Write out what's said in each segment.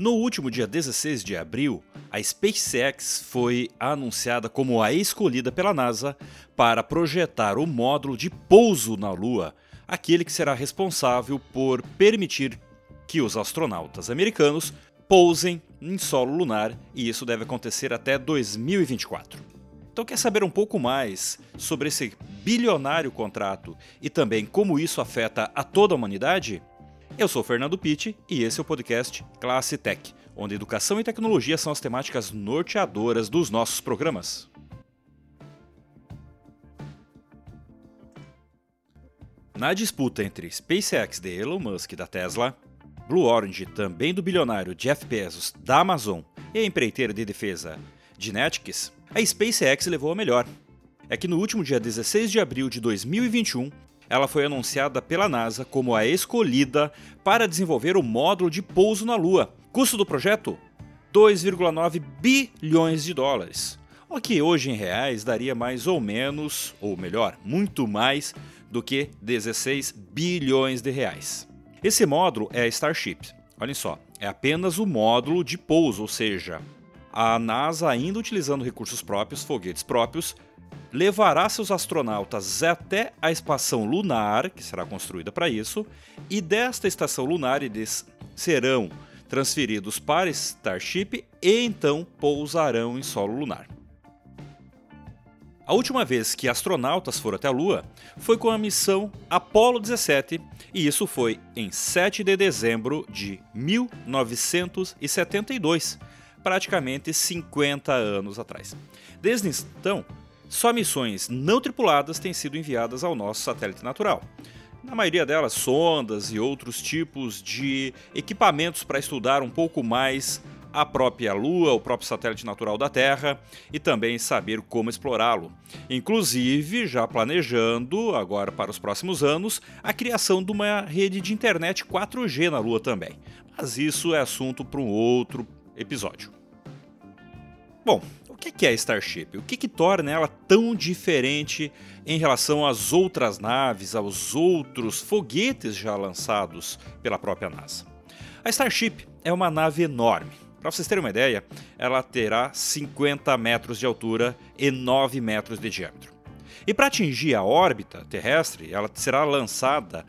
No último dia 16 de abril, a SpaceX foi anunciada como a escolhida pela NASA para projetar o módulo de pouso na Lua, aquele que será responsável por permitir que os astronautas americanos pousem em solo lunar, e isso deve acontecer até 2024. Então, quer saber um pouco mais sobre esse bilionário contrato e também como isso afeta a toda a humanidade? Eu sou Fernando Pitti e esse é o podcast Classe Tech, onde educação e tecnologia são as temáticas norteadoras dos nossos programas. Na disputa entre SpaceX de Elon Musk da Tesla, Blue Origin também do bilionário Jeff Bezos da Amazon e a empreiteira de defesa Dynetics, a SpaceX levou a melhor. É que no último dia 16 de abril de 2021, ela foi anunciada pela NASA como a escolhida para desenvolver o módulo de pouso na Lua. Custo do projeto? 2,9 bilhões de dólares. O que hoje em reais daria mais ou menos, ou melhor, muito mais do que 16 bilhões de reais. Esse módulo é a Starship. Olhem só, é apenas o módulo de pouso, ou seja, a NASA, ainda utilizando recursos próprios, foguetes próprios, levará seus astronautas até a estação lunar, que será construída para isso, e desta estação lunar eles serão transferidos para Starship e então pousarão em solo lunar. A última vez que astronautas foram até a Lua foi com a missão Apollo 17, e isso foi em 7 de dezembro de 1972, praticamente 50 anos atrás. Desde então, só missões não tripuladas têm sido enviadas ao nosso satélite natural. Na maioria delas, sondas e outros tipos de equipamentos para estudar um pouco mais a própria Lua, o próprio satélite natural da Terra e também saber como explorá-lo. Inclusive, já planejando, agora para os próximos anos, a criação de uma rede de internet 4G na Lua também. Mas isso é assunto para um outro episódio. Bom, que é a Starship? O que, que torna ela tão diferente em relação às outras naves, aos outros foguetes já lançados pela própria NASA? A Starship é uma nave enorme. Para vocês terem uma ideia, ela terá 50 metros de altura e 9 metros de diâmetro. E para atingir a órbita terrestre, ela será lançada,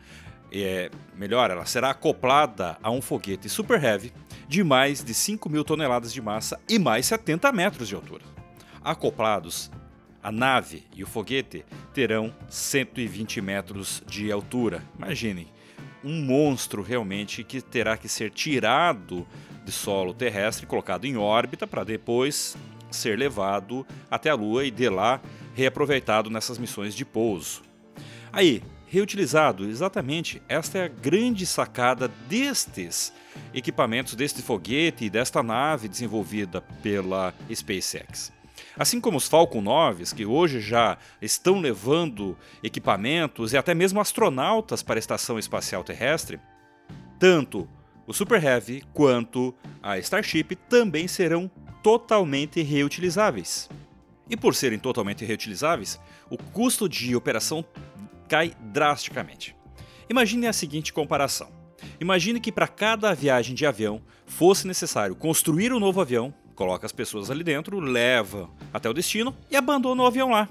é, melhor, ela será acoplada a um foguete Super Heavy de mais de 5 mil toneladas de massa e mais 70 metros de altura. Acoplados, a nave e o foguete terão 120 metros de altura. Imaginem, um monstro realmente que terá que ser tirado de solo terrestre, colocado em órbita para depois ser levado até a Lua e de lá reaproveitado nessas missões de pouso. Aí, reutilizado, exatamente, esta é a grande sacada destes equipamentos, deste foguete e desta nave desenvolvida pela SpaceX. Assim como os Falcon 9, que hoje já estão levando equipamentos e até mesmo astronautas para a Estação Espacial Terrestre, tanto o Super Heavy quanto a Starship também serão totalmente reutilizáveis. E por serem totalmente reutilizáveis, o custo de operação cai drasticamente. Imagine a seguinte comparação. Imagine que para cada viagem de avião fosse necessário construir um novo avião, coloca as pessoas ali dentro, leva até o destino e abandona o avião lá.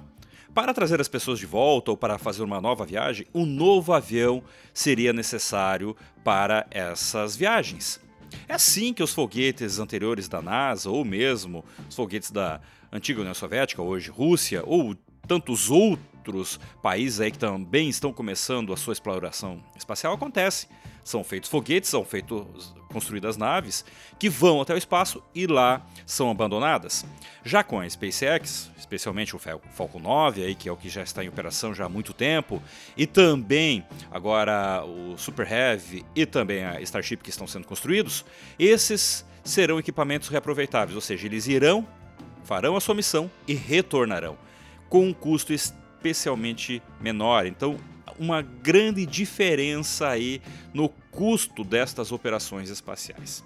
Para trazer as pessoas de volta ou para fazer uma nova viagem, um novo avião seria necessário para essas viagens. É assim que os foguetes anteriores da NASA, ou mesmo os foguetes da antiga União Soviética, hoje Rússia, ou tantos outros países aí que também estão começando a sua exploração espacial, acontece. São feitos foguetes, são feitos construídas naves que vão até o espaço e lá são abandonadas. Já com a SpaceX, especialmente o Falcon 9, aí, que é o que já está em operação já há muito tempo, e também agora o Super Heavy e também a Starship que estão sendo construídos, esses serão equipamentos reaproveitáveis, ou seja, eles irão, farão a sua missão e retornarão com um custo especialmente menor. Então, uma grande diferença aí no custo destas operações espaciais.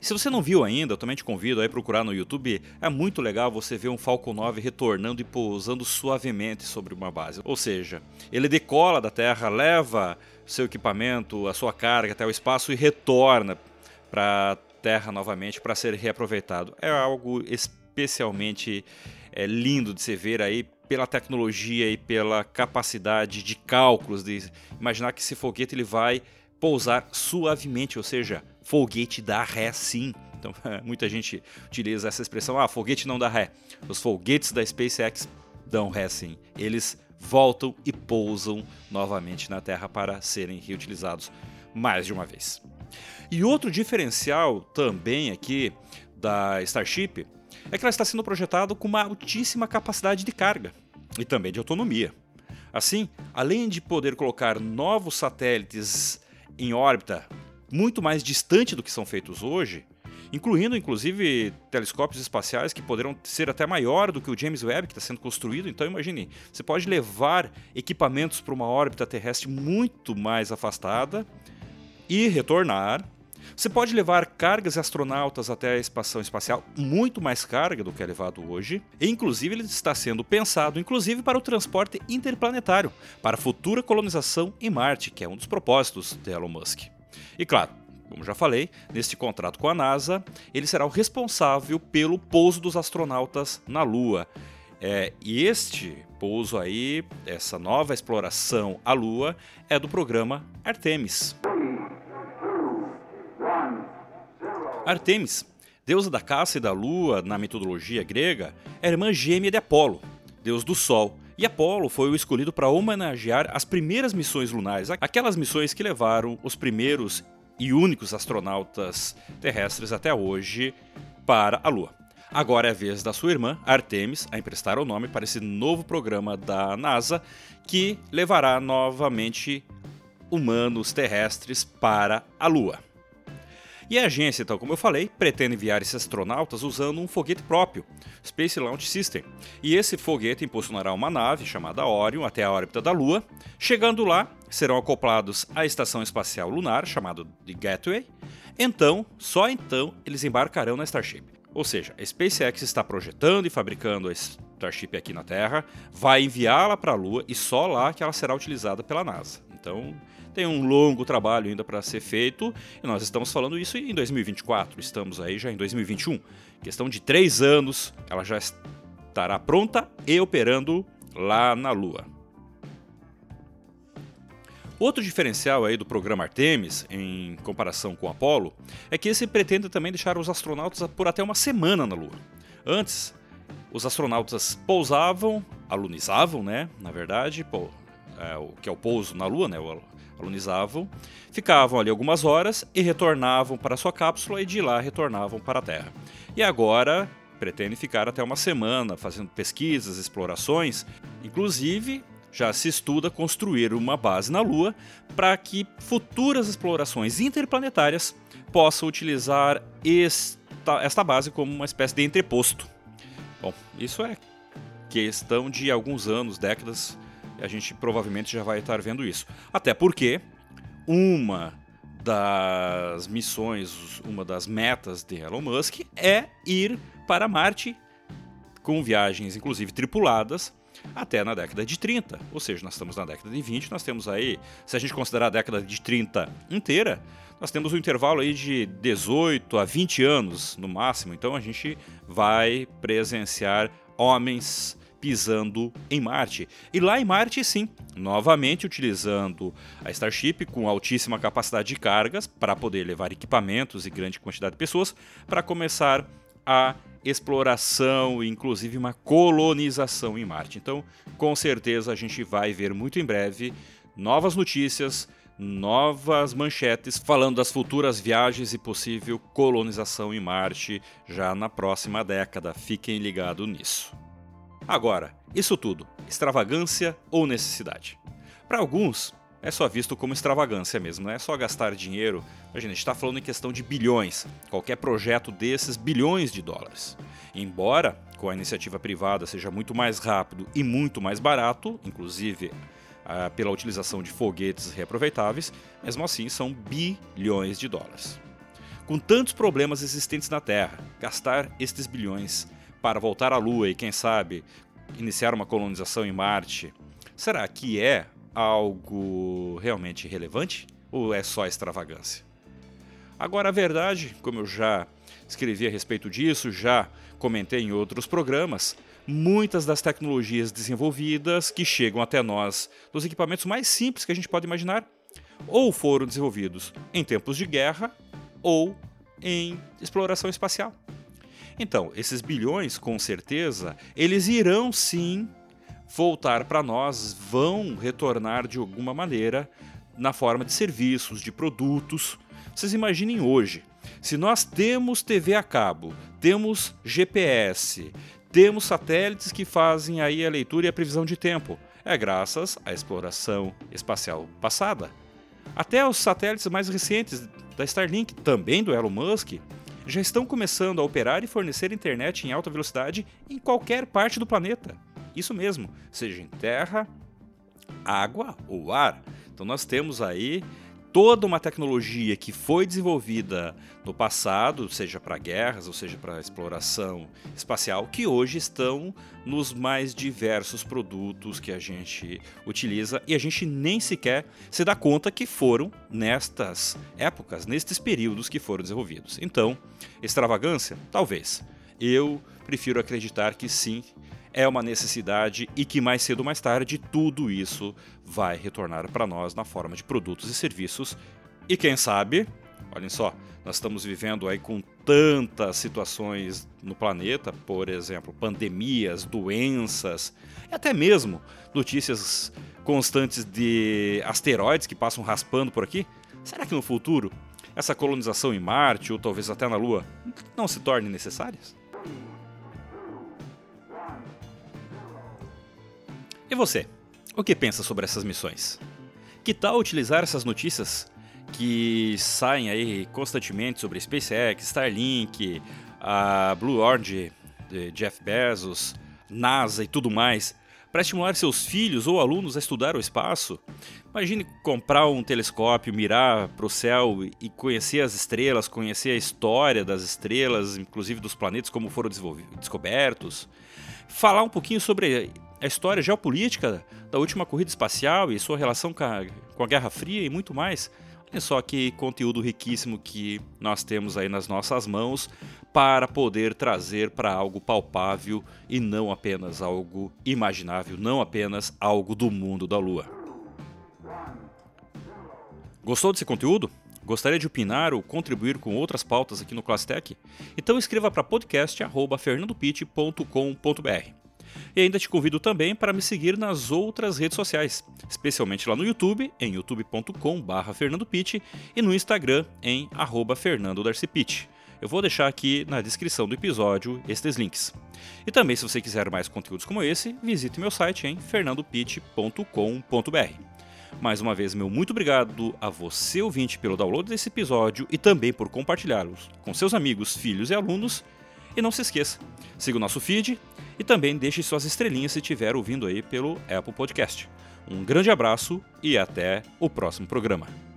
Se você não viu ainda, eu também te convido a procurar no YouTube. É muito legal você ver um Falcon 9 retornando e pousando suavemente sobre uma base. Ou seja, ele decola da Terra, leva seu equipamento, a sua carga até o espaço e retorna para Terra novamente para ser reaproveitado. É algo especialmente é, lindo de se ver aí pela tecnologia e pela capacidade de cálculos de imaginar que esse foguete ele vai pousar suavemente, ou seja, foguete dá ré sim. Então, muita gente utiliza essa expressão, ah, foguete não dá ré. Os foguetes da SpaceX dão ré sim. Eles voltam e pousam novamente na Terra para serem reutilizados mais de uma vez. E outro diferencial também aqui da Starship é que ela está sendo projetada com uma altíssima capacidade de carga e também de autonomia. Assim, além de poder colocar novos satélites em órbita muito mais distante do que são feitos hoje, incluindo inclusive telescópios espaciais que poderão ser até maior do que o James Webb que está sendo construído. Então imagine, você pode levar equipamentos para uma órbita terrestre muito mais afastada e retornar. Você pode levar cargas e astronautas até a estação espacial, muito mais carga do que é levado hoje. E, inclusive, ele está sendo pensado, inclusive, para o transporte interplanetário, para a futura colonização em Marte, que é um dos propósitos de Elon Musk. E claro, como já falei, neste contrato com a NASA, ele será o responsável pelo pouso dos astronautas na Lua. É, e este pouso aí, essa nova exploração à Lua, é do programa Artemis. Artemis, deusa da caça e da lua na mitologia grega, é irmã gêmea de Apolo, deus do Sol. E Apolo foi o escolhido para homenagear as primeiras missões lunares, aquelas missões que levaram os primeiros e únicos astronautas terrestres até hoje para a Lua. Agora é a vez da sua irmã, Artemis, a emprestar o nome para esse novo programa da NASA que levará novamente humanos terrestres para a Lua. E a agência, então, como eu falei, pretende enviar esses astronautas usando um foguete próprio, Space Launch System. E esse foguete impulsionará uma nave chamada Orion até a órbita da Lua. Chegando lá, serão acoplados à estação espacial lunar, chamada de Gateway. Então, só então, eles embarcarão na Starship. Ou seja, a SpaceX está projetando e fabricando a Starship aqui na Terra, vai enviá-la para a Lua e só lá que ela será utilizada pela NASA. Então, tem um longo trabalho ainda para ser feito e nós estamos falando isso em 2024. Estamos aí já em 2021. Questão de três anos, ela já estará pronta e operando lá na Lua. Outro diferencial aí do programa Artemis, em comparação com o Apollo, é que esse pretende também deixar os astronautas por até uma semana na Lua. Antes, os astronautas pousavam, alunizavam, né? Na verdade, pô, é, o que é o pouso na Lua, né? colonizavam, ficavam ali algumas horas e retornavam para sua cápsula e de lá retornavam para a Terra. E agora pretende ficar até uma semana fazendo pesquisas, explorações, inclusive já se estuda construir uma base na Lua para que futuras explorações interplanetárias possam utilizar esta, esta base como uma espécie de entreposto. Bom, isso é questão de alguns anos, décadas a gente provavelmente já vai estar vendo isso. Até porque uma das missões, uma das metas de Elon Musk é ir para Marte com viagens, inclusive tripuladas, até na década de 30. Ou seja, nós estamos na década de 20, nós temos aí, se a gente considerar a década de 30 inteira, nós temos um intervalo aí de 18 a 20 anos no máximo. Então a gente vai presenciar homens pisando em Marte. E lá em Marte, sim, novamente utilizando a Starship com altíssima capacidade de cargas para poder levar equipamentos e grande quantidade de pessoas para começar a exploração e inclusive uma colonização em Marte. Então, com certeza a gente vai ver muito em breve novas notícias, novas manchetes falando das futuras viagens e possível colonização em Marte já na próxima década. Fiquem ligados nisso. Agora, isso tudo, extravagância ou necessidade? Para alguns, é só visto como extravagância mesmo, não é só gastar dinheiro. Imagina, a gente está falando em questão de bilhões. Qualquer projeto desses, bilhões de dólares. Embora com a iniciativa privada seja muito mais rápido e muito mais barato, inclusive ah, pela utilização de foguetes reaproveitáveis, mesmo assim são bilhões de dólares. Com tantos problemas existentes na Terra, gastar estes bilhões para voltar à Lua e, quem sabe, iniciar uma colonização em Marte, será que é algo realmente relevante ou é só extravagância? Agora, a verdade, como eu já escrevi a respeito disso, já comentei em outros programas, muitas das tecnologias desenvolvidas que chegam até nós dos equipamentos mais simples que a gente pode imaginar, ou foram desenvolvidos em tempos de guerra ou em exploração espacial. Então, esses bilhões, com certeza, eles irão sim voltar para nós, vão retornar de alguma maneira na forma de serviços, de produtos. Vocês imaginem hoje, se nós temos TV a cabo, temos GPS, temos satélites que fazem aí a leitura e a previsão de tempo, é graças à exploração espacial passada. Até os satélites mais recentes da Starlink, também do Elon Musk, já estão começando a operar e fornecer internet em alta velocidade em qualquer parte do planeta. Isso mesmo, seja em terra, água ou ar. Então nós temos aí toda uma tecnologia que foi desenvolvida no passado, seja para guerras ou seja para exploração espacial, que hoje estão nos mais diversos produtos que a gente utiliza e a gente nem sequer se dá conta que foram nestas épocas, nestes períodos que foram desenvolvidos. Então, extravagância? Talvez. Eu prefiro acreditar que sim, é uma necessidade e que mais cedo ou mais tarde tudo isso vai retornar para nós na forma de produtos e serviços. E quem sabe, olhem só, nós estamos vivendo aí com tantas situações no planeta, por exemplo, pandemias, doenças, e até mesmo notícias constantes de asteroides que passam raspando por aqui. Será que no futuro essa colonização em Marte ou talvez até na Lua não se torne necessárias? E você? O que pensa sobre essas missões? Que tal utilizar essas notícias que saem aí constantemente sobre SpaceX, Starlink, a Blue Origin, Jeff Bezos, NASA e tudo mais, para estimular seus filhos ou alunos a estudar o espaço? Imagine comprar um telescópio, mirar para o céu e conhecer as estrelas, conhecer a história das estrelas, inclusive dos planetas, como foram descobertos. Falar um pouquinho sobre a história geopolítica da última corrida espacial e sua relação com a, Guerra Fria e muito mais. Olha só que conteúdo riquíssimo que nós temos aí nas nossas mãos para poder trazer para algo palpável e não apenas algo imaginável, não apenas algo do mundo da Lua. Gostou desse conteúdo? Gostaria de opinar ou contribuir com outras pautas aqui no Classtech? Então escreva para podcast@fernandopit.com.br. E ainda te convido também para me seguir nas outras redes sociais, especialmente lá no YouTube, em youtube.com.br fernandopitt e no Instagram, em fernandodarcipit. Eu vou deixar aqui na descrição do episódio estes links. E também, se você quiser mais conteúdos como esse, visite meu site em fernandopitt.com.br. Mais uma vez, meu muito obrigado a você, ouvinte, pelo download desse episódio e também por compartilhá-los com seus amigos, filhos e alunos. E não se esqueça, siga o nosso feed e também deixe suas estrelinhas se estiver ouvindo aí pelo Apple Podcast. Um grande abraço e até o próximo programa.